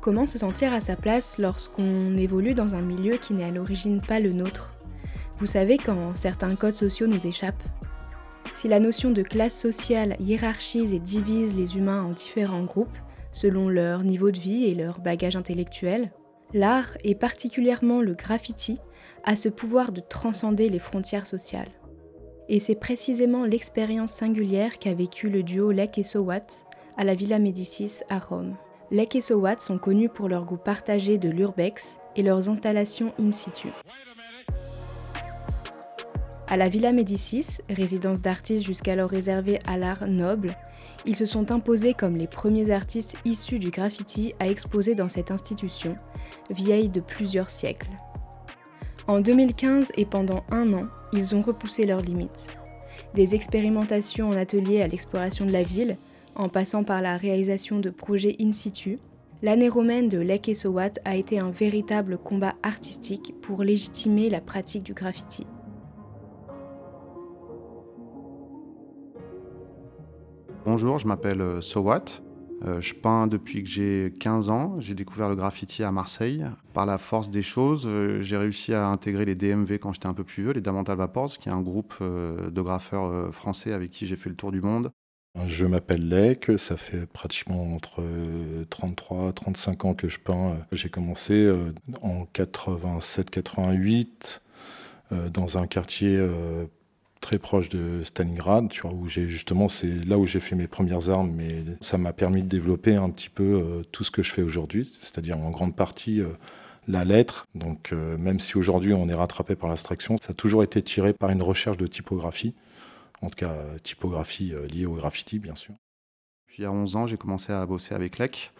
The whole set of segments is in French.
Comment se sentir à sa place lorsqu'on évolue dans un milieu qui n'est à l'origine pas le nôtre Vous savez quand certains codes sociaux nous échappent Si la notion de classe sociale hiérarchise et divise les humains en différents groupes, selon leur niveau de vie et leur bagage intellectuel, l'art, et particulièrement le graffiti, a ce pouvoir de transcender les frontières sociales. Et c'est précisément l'expérience singulière qu'a vécu le duo Lek et Sowat à la Villa Médicis à Rome. Lek et Sowat sont connus pour leur goût partagé de l'urbex et leurs installations in situ. À la Villa Médicis, résidence d'artistes jusqu'alors réservée à l'art noble, ils se sont imposés comme les premiers artistes issus du graffiti à exposer dans cette institution, vieille de plusieurs siècles. En 2015 et pendant un an, ils ont repoussé leurs limites. Des expérimentations en atelier à l'exploration de la ville, en passant par la réalisation de projets in situ, l'année romaine de Lake a été un véritable combat artistique pour légitimer la pratique du graffiti. Bonjour, je m'appelle euh, Sowat. Euh, je peins depuis que j'ai 15 ans. J'ai découvert le graffiti à Marseille. Par la force des choses, euh, j'ai réussi à intégrer les DMV quand j'étais un peu plus vieux, les Damantal Vapors, qui est un groupe de graffeurs français avec qui j'ai fait le tour du monde. Je m'appelle Lec, ça fait pratiquement entre 33 et 35 ans que je peins. J'ai commencé euh, en 87-88 euh, dans un quartier euh, très proche de Stalingrad, où j'ai justement, c'est là où j'ai fait mes premières armes, mais ça m'a permis de développer un petit peu tout ce que je fais aujourd'hui, c'est-à-dire en grande partie la lettre. Donc même si aujourd'hui on est rattrapé par l'abstraction, ça a toujours été tiré par une recherche de typographie en tout cas typographie euh, liée au graffiti, bien sûr. Puis à 11 ans, j'ai commencé à bosser avec Lec,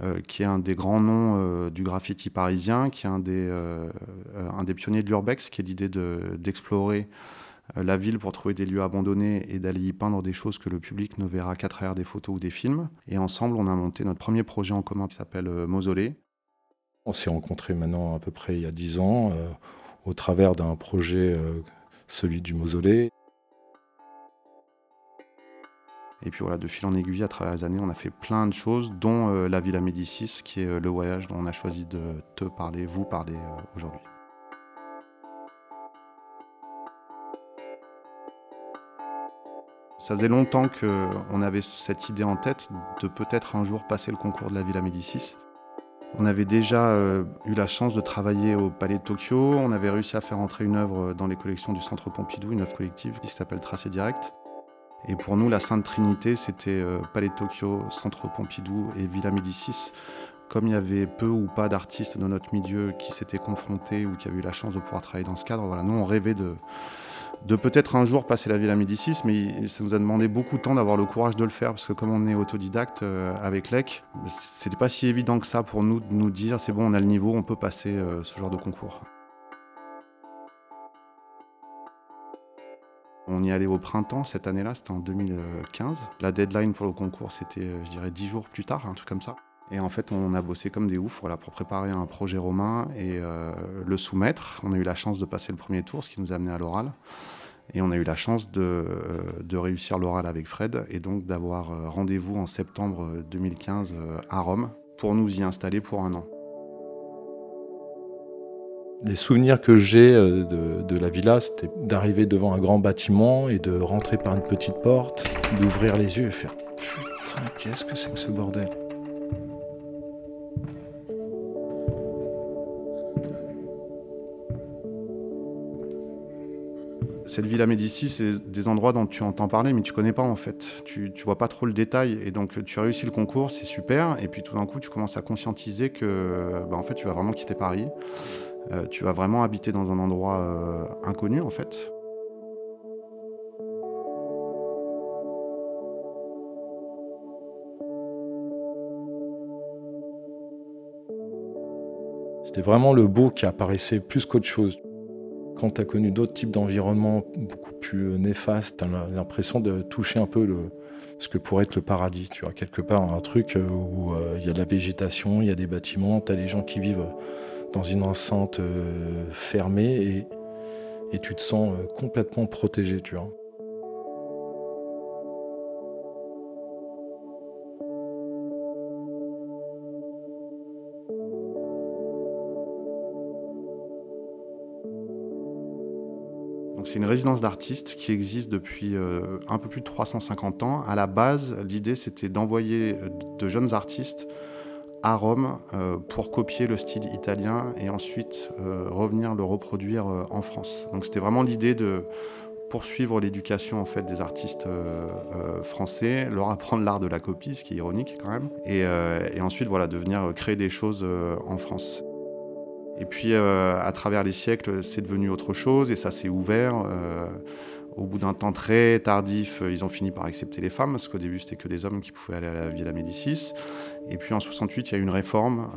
euh, qui est un des grands noms euh, du graffiti parisien, qui est un des, un des pionniers de l'urbex, qui est l'idée d'explorer la ville pour trouver des lieux abandonnés et d'aller y peindre des choses que le public ne verra qu'à travers des photos ou des films. Et ensemble, on a monté notre premier projet en commun qui s'appelle Mausolée. On s'est rencontrés maintenant à peu près il y a 10 ans au travers d'un projet, celui du Mausolée. Et puis voilà, de fil en aiguille, à travers les années, on a fait plein de choses, dont euh, la Villa Médicis, qui est euh, le voyage dont on a choisi de te parler, vous parler euh, aujourd'hui. Ça faisait longtemps qu'on avait cette idée en tête de peut-être un jour passer le concours de la Villa Médicis. On avait déjà eu la chance de travailler au Palais de Tokyo, on avait réussi à faire entrer une œuvre dans les collections du Centre Pompidou, une œuvre collective qui s'appelle Tracé Direct. Et pour nous, la Sainte Trinité, c'était euh, Palais de Tokyo, Centre Pompidou et Villa Médicis. Comme il y avait peu ou pas d'artistes dans notre milieu qui s'étaient confrontés ou qui avaient eu la chance de pouvoir travailler dans ce cadre, voilà, nous on rêvait de, de peut-être un jour passer la Villa Médicis, mais ça nous a demandé beaucoup de temps d'avoir le courage de le faire, parce que comme on est autodidacte euh, avec l'EC, c'était pas si évident que ça pour nous de nous dire c'est bon, on a le niveau, on peut passer euh, ce genre de concours. On y allait au printemps cette année-là, c'était en 2015. La deadline pour le concours, c'était, euh, je dirais, dix jours plus tard, un truc comme ça. Et en fait, on a bossé comme des oufs pour préparer un projet romain et euh, le soumettre. On a eu la chance de passer le premier tour, ce qui nous a amené à l'oral. Et on a eu la chance de, euh, de réussir l'oral avec Fred et donc d'avoir rendez-vous en septembre 2015 à Rome pour nous y installer pour un an. Les souvenirs que j'ai euh, de, la villa, c'était d'arriver devant un grand bâtiment et de rentrer par une petite porte, d'ouvrir les yeux et faire Putain, qu'est-ce que c'est que ce bordel? Cette villa Médicis, c'est des endroits dont tu entends parler, mais tu connais pas en fait. Tu, tu vois pas trop le détail. Et donc, tu as réussi le concours, c'est super. Et puis tout d'un coup, tu commences à conscientiser que bah, en fait, tu vas vraiment quitter Paris. Euh, tu vas vraiment habiter dans un endroit euh, inconnu en fait. C'était vraiment le beau qui apparaissait plus qu'autre chose. Quand tu as connu d'autres types d'environnements beaucoup plus néfastes, tu as l'impression de toucher un peu le, ce que pourrait être le paradis. Tu vois, quelque part, un truc où euh, il y a de la végétation, il y a des bâtiments, tu as les gens qui vivent dans une enceinte euh, fermée et, et tu te sens euh, complètement protégé, c'est une résidence d'artistes qui existe depuis euh, un peu plus de 350 ans. À la base, l'idée c'était d'envoyer de jeunes artistes à Rome pour copier le style italien et ensuite revenir le reproduire en France. Donc c'était vraiment l'idée de poursuivre l'éducation en fait des artistes euh, euh, français, leur apprendre l'art de la copie, ce qui est ironique quand même, et, euh, ensuite voilà de venir créer des choses en France. Et puis à travers les siècles, c'est devenu autre chose et ça s'est ouvert. Au bout d'un temps très tardif, ils ont fini par accepter les femmes, parce qu'au début c'était que des hommes qui pouvaient aller à la Villa Médicis. Et puis en 68, il y a eu une réforme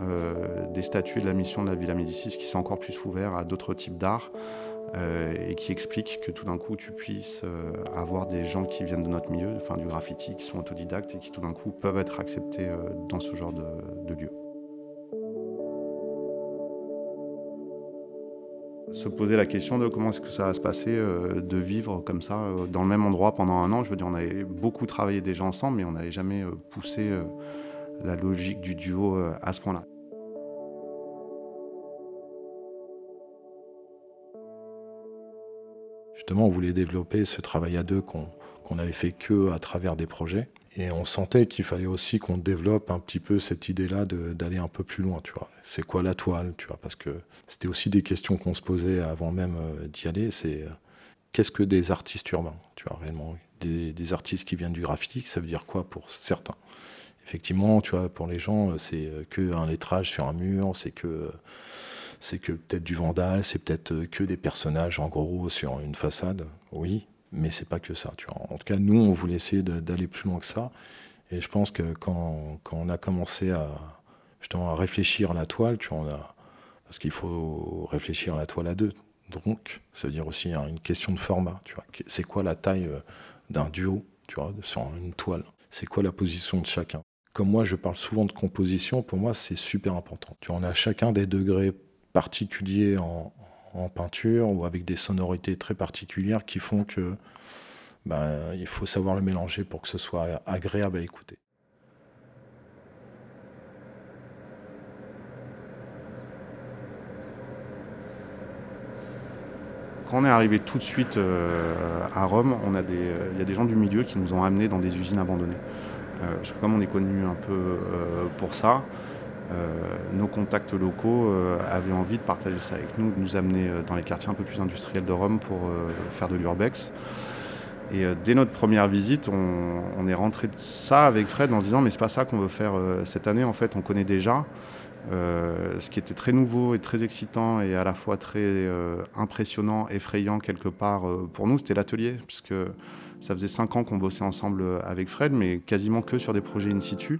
des statuts de la mission de la Villa Médicis qui s'est encore plus ouvert à d'autres types d'art. Euh, et qui explique que tout d'un coup tu puisses euh, avoir des gens qui viennent de notre milieu, enfin du graffiti, qui sont autodidactes et qui tout d'un coup peuvent être acceptés euh, dans ce genre de lieu. Se poser la question de comment est-ce que ça va se passer de vivre comme ça dans le même endroit pendant un an. Je veux dire, on avait beaucoup travaillé déjà ensemble, mais on n'avait jamais poussé la logique du duo à ce point-là. Justement, on voulait développer ce travail à deux qu'on n'avait fait que à travers des projets. Et on sentait qu'il fallait aussi qu'on développe un petit peu cette idée-là d'aller un peu plus loin, tu vois. C'est quoi la toile, tu vois Parce que c'était aussi des questions qu'on se posait avant même euh, d'y aller. C'est euh, qu'est-ce que des artistes urbains, tu vois, réellement? Des, artistes qui viennent du graffiti, ça veut dire quoi pour certains? Effectivement, tu vois, pour les gens, c'est que un lettrage sur un mur, c'est que c'est que peut-être du vandal, c'est peut-être euh, que des personnages en gros sur une façade, oui, mais c'est pas que ça. Tu vois. En tout cas, nous, on voulait essayer d'aller plus loin que ça. Et je pense que quand, quand, on a commencé à justement à réfléchir à la toile, tu vois, parce qu'il faut réfléchir à la toile à deux. Donc, ça veut dire aussi hein, une question de format. Tu vois, c'est quoi la taille euh, d'un duo, tu vois, sur une toile? C'est quoi la position de chacun? Comme moi, je parle souvent de composition. Pour moi, c'est super important. Tu vois, on a chacun des degrés particuliers en, peinture ou avec des sonorités très particulières qui font que ben, il faut savoir le mélanger pour que ce soit agréable à écouter. Quand on est arrivé tout de suite euh, à Rome, on a des, il y a des gens du milieu qui nous ont amenés dans des usines abandonnées. Euh, comme on est connu un peu euh, pour ça, euh, nos contacts locaux euh, avaient envie de partager ça avec nous, de nous amener euh, dans les quartiers un peu plus industriels de Rome pour faire de l'urbex. Et dès notre première visite, on, est rentré de ça avec Fred en se disant mais c'est pas ça qu'on veut faire cette année. En fait, on connaît déjà. ce qui était très nouveau et très excitant et à la fois très impressionnant, effrayant quelque part pour nous, c'était l'atelier, puisque ça faisait cinq ans qu'on bossait ensemble avec Fred, mais quasiment que sur des projets in situ.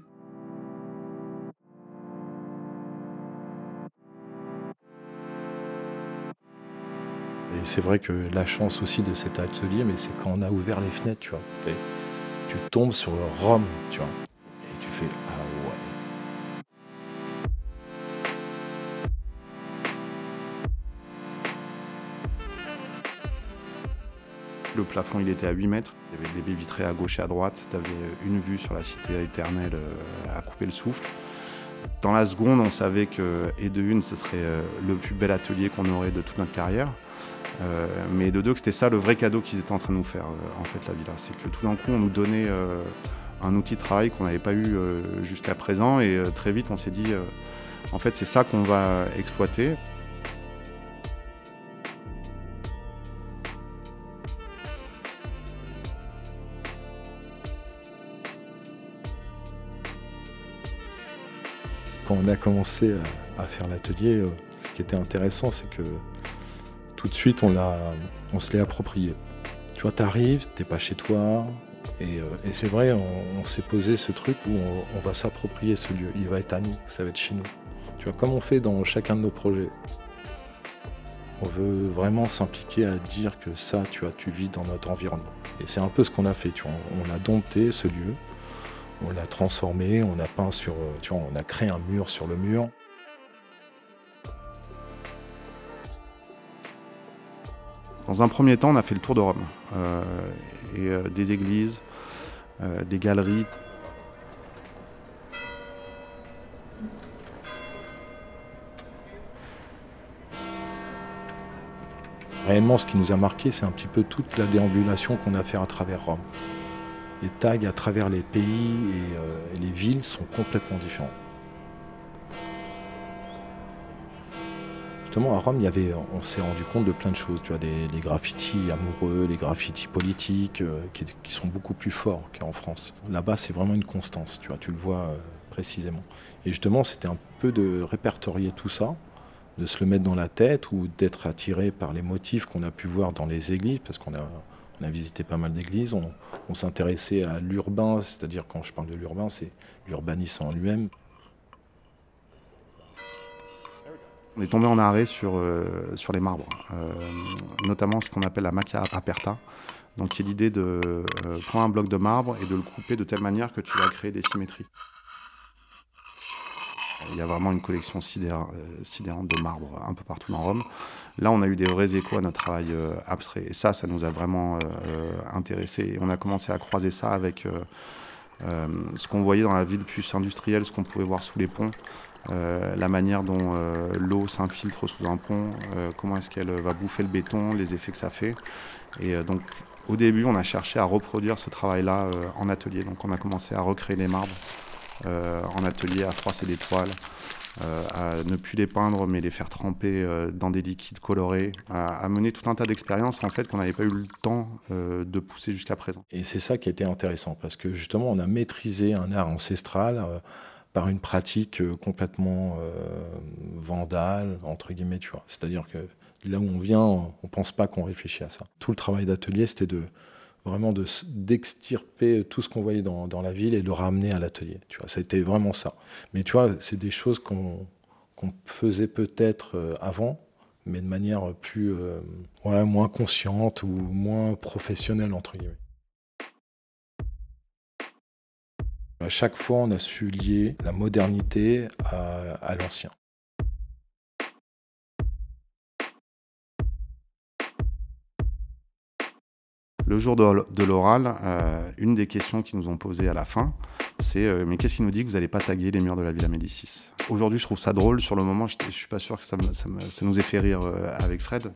C'est vrai que la chance aussi de cet atelier, mais c'est quand on a ouvert les fenêtres, tu vois. Tu tombes sur le Rome, tu vois. Et tu fais Ah ouais. Le plafond, il était à 8 mètres. Il y avait des baies vitrées à gauche et à droite. Tu avais une vue sur la cité éternelle euh, à couper le souffle. Dans la seconde, on savait que, et de une, ce serait euh, le plus bel atelier qu'on aurait de toute notre carrière. Euh, mais de deux, que c'était ça le vrai cadeau qu'ils étaient en train de nous faire, euh, en fait, la villa. C'est que tout d'un coup, on nous donnait euh, un outil de travail qu'on n'avait pas eu jusqu'à présent, et très vite, on s'est dit, en fait, c'est ça qu'on va exploiter. Quand on a commencé à faire l'atelier, ce qui était intéressant, c'est que tout de suite, on, on se l'est approprié. Tu vois, t'arrives, t'es pas chez toi, et, euh, c'est vrai, on, s'est posé ce truc où on, va s'approprier ce lieu. Il va être à nous, ça va être chez nous. Tu vois, comme on fait dans chacun de nos projets. On veut vraiment s'impliquer à dire que ça, tu vois, tu vis dans notre environnement. Et c'est un peu ce qu'on a fait, tu vois. On a dompté ce lieu, on l'a transformé, on a peint sur, euh, tu vois, on a créé un mur sur le mur. Dans un premier temps, on a fait le tour de Rome, euh, et, euh, des églises, euh, des galeries. réellement, ce qui nous a marqué, c'est un petit peu toute la déambulation qu'on a fait à travers Rome. Les tags à travers les pays et, et les villes sont complètement différents. Justement, à Rome, il y avait, on s'est rendu compte de plein de choses. Tu vois, des, graffitis amoureux, les graffitis politiques, euh, qui, sont beaucoup plus forts qu'en France. Là-bas, c'est vraiment une constance. Tu vois, tu le vois euh, précisément. Et justement, c'était un peu de répertorier tout ça, de se le mettre dans la tête ou d'être attiré par les motifs qu'on a pu voir dans les églises, parce qu'on a, on a visité pas mal d'églises. On, on s'intéressait à l'urbain, c'est-à-dire quand je parle de l'urbain, c'est l'urbanisme en lui-même. On est tombé en arrêt sur, euh, les marbres, euh, notamment ce qu'on appelle la macchia aperta, donc qui est l'idée de euh, prendre un bloc de marbre et de le couper de telle manière que tu vas créer des symétries. Il y a vraiment une collection sidéra- sidérante de marbre un peu partout dans Rome. Là, on a eu des vrais échos à notre travail abstrait. Et ça, ça nous a vraiment intéressés. On a commencé à croiser ça avec ce qu'on voyait dans la ville plus industrielle, ce qu'on pouvait voir sous les ponts. Euh, la manière dont euh, l'eau s'infiltre sous un pont, euh, comment est-ce qu'elle va bouffer le béton, les effets que ça fait. Et donc, au début, on a cherché à reproduire ce travail-là en atelier. Donc, on a commencé à recréer les marbres en atelier, à froisser des toiles, à ne plus les peindre, mais les faire tremper dans des liquides colorés, à, mener tout un tas d'expériences en fait qu'on n'avait pas eu le temps de pousser jusqu'à présent. Et c'est ça qui été intéressant, parce que justement, on a maîtrisé un art ancestral par une pratique euh, complètement euh, vandale, entre guillemets, tu vois. C'est-à-dire que là où on vient, on ne pense pas qu'on réfléchit à ça. Tout le travail d'atelier, c'était de vraiment d'extirper tout ce qu'on voyait dans, la ville et de le ramener à l'atelier. Tu vois, ça a été vraiment ça. Mais tu vois, c'est des choses qu'on qu'on faisait peut-être euh, avant, mais de manière plus, ouais, moins consciente ou moins professionnelle, entre guillemets. À chaque fois, on a su lier la modernité à, l'ancien. Le jour de, l'oral, euh, une des questions qu'ils nous ont posées à la fin, c'est euh, mais qu'est-ce qui nous dit que vous n'allez pas taguer les murs de la Villa Médicis? Aujourd'hui, je trouve ça drôle. Sur le moment, je ne suis pas sûr que ça nous ait fait rire euh, avec Fred.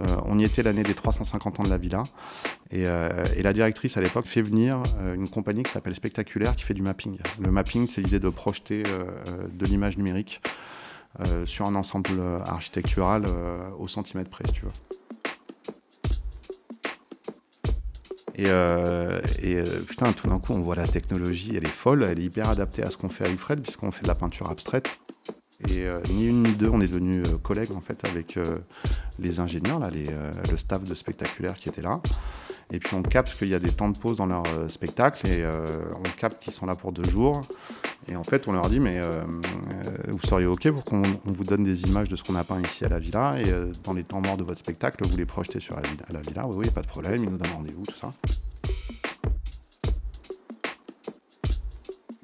Euh, on y était l'année des 350 ans de la villa. Et, euh, et la directrice à l'époque fait venir euh, une compagnie qui s'appelle Spectaculaire qui fait du mapping. Le mapping, c'est l'idée de projeter de l'image numérique sur un ensemble architectural au centimètre près, tu veux. Et, putain, tout d'un coup, on voit la technologie, elle est folle, elle est hyper adaptée à ce qu'on fait avec Fred, puisqu'on fait de la peinture abstraite. Et euh, ni une ni deux, on est devenus euh, collègues en fait avec euh, les ingénieurs, là, euh, le staff de spectaculaire qui était là. Et puis on capte qu'il y a des temps de pause dans leur spectacle et on capte qu'ils sont là pour deux jours. Et en fait, on leur dit mais vous seriez ok pour qu'on on vous donne des images de ce qu'on a peint ici à la villa et dans les temps morts de votre spectacle, vous les projetez sur la villa. À la villa. Oui, oui, pas de problème. Ils nous donnent rendez-vous, tout ça.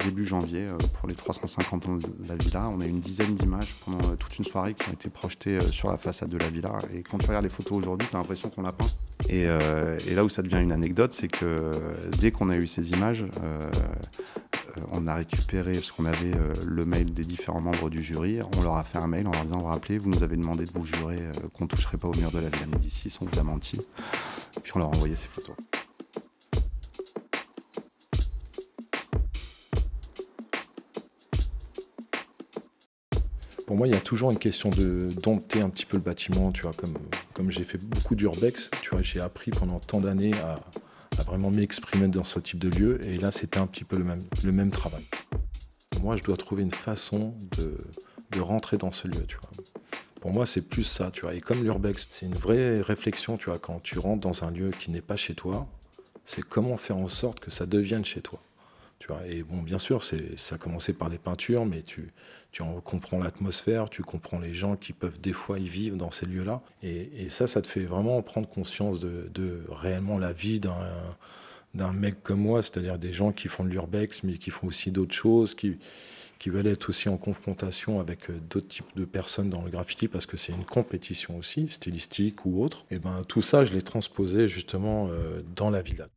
Début janvier euh, pour les 350 ans de la villa. On a une dizaine d'images pendant euh, toute une soirée qui ont été projetées euh, sur la façade de la villa. Et quand tu regardes les photos aujourd'hui, tu as l'impression qu'on l'a peint. Et, là où ça devient une anecdote, c'est que dès qu'on a eu ces images, on a récupéré, parce qu'on avait le mail des différents membres du jury, on leur a fait un mail en leur disant, rappelez, vous nous avez demandé de vous jurer qu'on ne toucherait pas au mur de la Villa Médicis, on vous a menti. Puis on leur a envoyé ces photos. Pour moi, il y a toujours une question de dompter un petit peu le bâtiment, tu vois, comme, comme j'ai fait beaucoup d'urbex, tu vois, j'ai appris pendant tant d'années à, vraiment m'exprimer dans ce type de lieu, et là, c'était un petit peu le même, le même travail. Moi, je dois trouver une façon de, de rentrer dans ce lieu, tu vois. Pour moi, c'est plus ça, tu vois. Et comme l'urbex, c'est une vraie réflexion, tu vois, quand tu rentres dans un lieu qui n'est pas chez toi, c'est comment faire en sorte que ça devienne chez toi. Et bon, bien sûr, ça a commencé par les peintures, mais tu, tu en comprends l'atmosphère, tu comprends les gens qui peuvent des fois y vivre dans ces lieux-là. Et, ça, ça te fait vraiment prendre conscience de, réellement la vie d'un, mec comme moi, c'est-à-dire des gens qui font de l'urbex, mais qui font aussi d'autres choses, qui, qui veulent être aussi en confrontation avec euh, d'autres types de personnes dans le graffiti, parce que c'est une compétition aussi, stylistique ou autre. Et ben tout ça, je l'ai transposé justement euh, dans la villa.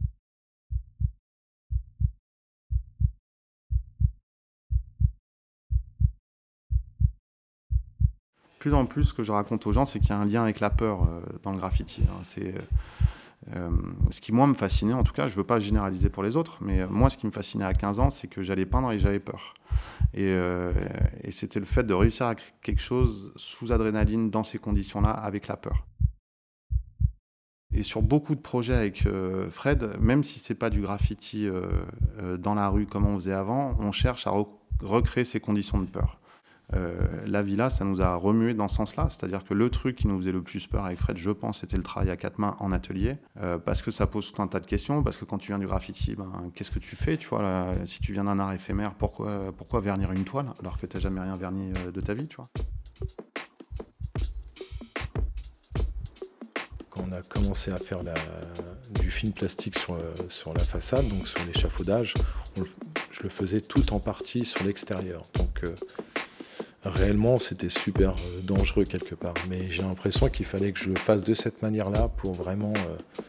Plus en plus, ce que je raconte aux gens, c'est qu'il y a un lien avec la peur euh, dans le graffiti. Hein. C'est euh, ce qui, moi, me fascinait, en tout cas, je ne veux pas généraliser pour les autres, mais moi, ce qui me fascinait à 15 ans, c'est que j'allais peindre et j'avais peur. Et, c'était le fait de réussir à créer quelque chose sous adrénaline dans ces conditions-là, avec la peur. Et sur beaucoup de projets avec euh, Fred, même si c'est pas du graffiti euh, euh, dans la rue comme on faisait avant, on cherche à recréer ces conditions de peur. La villa, ça nous a remué dans ce sens-là. C'est-à-dire que le truc qui nous faisait le plus peur avec Fred, je pense, c'était le travail à quatre mains en atelier. parce que ça pose tout un tas de questions. Parce que quand tu viens du graffiti, ben, qu'est-ce que tu fais tu vois, Si tu viens d'un art éphémère, pourquoi, vernir une toile alors que tu n'as jamais rien verni de ta vie tu vois? On a commencé à faire du film plastique sur, la façade, donc sur l'échafaudage, je le faisais tout en partie sur l'extérieur. Donc euh, réellement, c'était super euh, dangereux quelque part. Mais j'ai l'impression qu'il fallait que je le fasse de cette manière-là pour vraiment euh,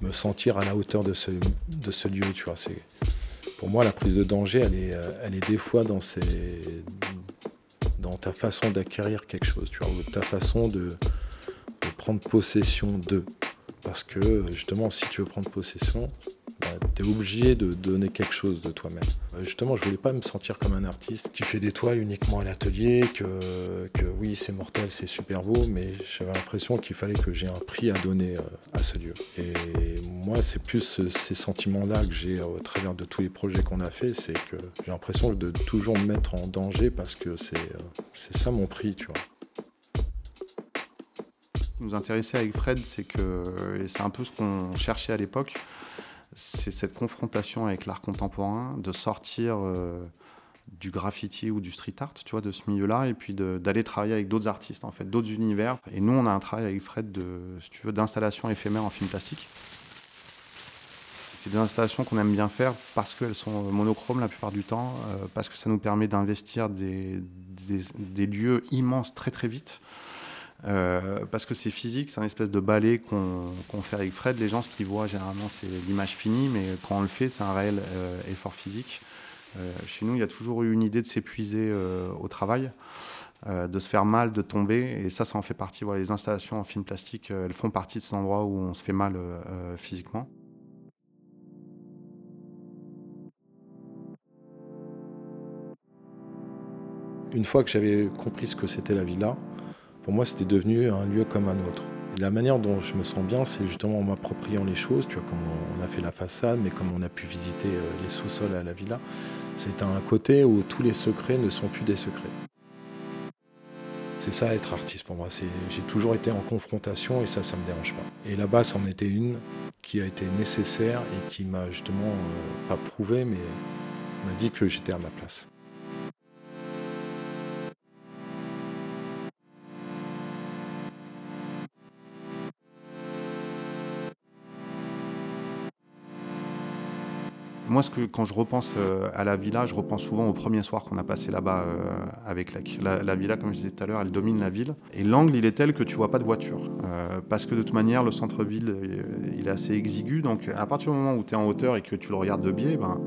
me sentir à la hauteur de ce, de ce lieu. Tu vois, pour moi, la prise de danger, elle est, elle est des fois dans, dans ta façon d'acquérir quelque chose, tu vois, ou ta façon de, prendre possession d'eux. Parce que justement, si tu veux prendre possession, tu es obligé de donner quelque chose de toi-même. Euh, justement, je voulais pas me sentir comme un artiste qui fait des toiles uniquement à l'atelier, que, que oui, c'est mortel, c'est super beau, mais j'avais l'impression qu'il fallait que j'ai un prix à donner euh, à ce lieu. Et moi, c'est plus ces sentiments-là que j'ai au travers de tous les projets qu'on a fait, c'est que j'ai l'impression de toujours me mettre en danger parce que c'est euh, c'est ça mon prix, tu vois nous intéressait avec Fred, c'est que, et c'est un peu ce qu'on cherchait à l'époque, c'est cette confrontation avec l'art contemporain, de sortir euh, du graffiti ou du street art, tu vois, de ce milieu-là, et puis d'aller travailler avec d'autres artistes, en fait, d'autres univers. Et nous, on a un travail avec Fred de, si tu veux, d'installation éphémère en film plastique. C'est des installations qu'on aime bien faire parce qu'elles sont monochromes la plupart du temps, euh, parce que ça nous permet d'investir des, des, des, lieux immenses très très vite. Euh, parce que c'est physique, c'est un espèce de ballet qu'on fait avec Fred. Les gens, ce qu'ils voient généralement, c'est l'image finie, mais quand on le fait, c'est un réel euh, effort physique. Euh, chez nous, il y a toujours eu une idée de s'épuiser au travail, de se faire mal, de tomber, et ça, ça en fait partie. Les installations en film plastique, elles font partie de ces endroits où on se fait mal physiquement. Une fois que j'avais compris ce que c'était la villa, pour moi, c'était devenu un lieu comme un autre. la manière dont je me sens bien, c'est justement en m'appropriant les choses, tu vois, comme on a fait la façade, mais comme on a pu visiter euh, les sous-sols à la villa. C'est un côté où tous les secrets ne sont plus des secrets. C'est ça être artiste pour moi. J'ai toujours été en confrontation et ça, ça me dérange pas. Et là-bas, c'en était une qui a été nécessaire et qui m'a justement euh, pas prouvé, mais m'a dit que j'étais à ma place. Moi, ce que, quand je repense euh, à la villa, je repense souvent au premier soir qu'on a passé là-bas euh, avec Lec. La, villa, comme je disais tout à l'heure, elle domine la ville. Et l'angle, il est tel que tu vois pas de voiture. Euh, parce que de toute manière, le centre-ville, il est assez exigu. Donc, à partir du moment où tu es en hauteur et que tu le regardes de biais, ben,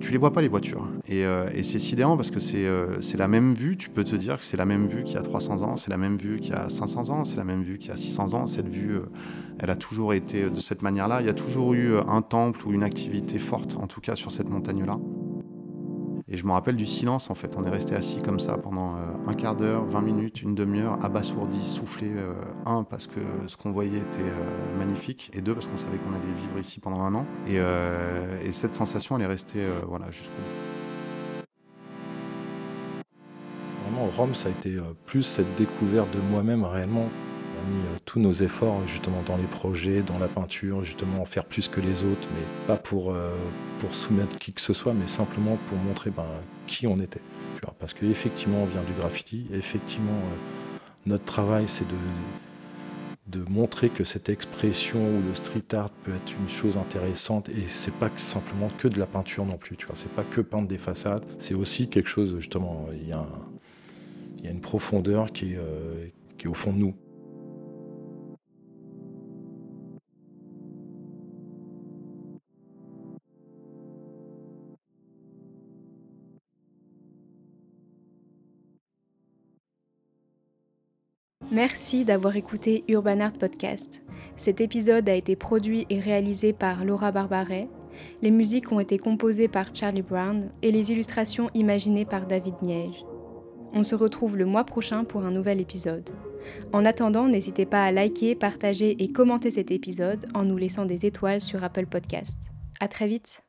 tu les vois pas les voitures. Et, euh, c'est sidérant parce que euh, c'est la même vue, tu peux te dire que c'est la même vue qu'il y a 300 ans, c'est la même vue qu'il y a 500 ans, c'est la même vue qu'il y a 600 ans. Cette vue, euh, elle a toujours été de cette manière-là. Il y a toujours eu un temple ou une activité forte, en tout cas sur cette montagne-là. Et je me rappelle du silence en fait. On est resté assis comme ça pendant euh, un quart d'heure, 20 minutes, une demi-heure, abasourdi, soufflé. Euh, un, parce que ce qu'on voyait était euh, magnifique. Et deux, parce qu'on savait qu'on allait vivre ici pendant un an. Et, cette sensation, elle est restée voilà, jusqu'au bout. Vraiment, Rome, ça a été plus cette découverte de moi-même réellement euh, tous nos efforts justement dans les projets, dans la peinture, justement en faire plus que les autres, mais pas pour, euh, soumettre qui que ce soit, mais simplement pour montrer ben, qui on était. Parce qu'effectivement, on vient du graffiti, effectivement, euh, notre travail, c'est de, montrer que cette expression ou le street art peut être une chose intéressante et c'est pas simplement que de la peinture non plus, tu vois. C'est pas que peindre des façades, c'est aussi quelque chose, justement, il y, a une profondeur qui est au fond de nous. Merci d'avoir écouté Urban Art Podcast. Cet épisode a été produit et réalisé par Laura Barbaret. Les musiques ont été composées par Charlie Brown et les illustrations imaginées par David Miege. On se retrouve le mois prochain pour un nouvel épisode. En attendant, n'hésitez pas à liker, partager et commenter cet épisode en nous laissant des étoiles sur Apple Podcast. À très vite!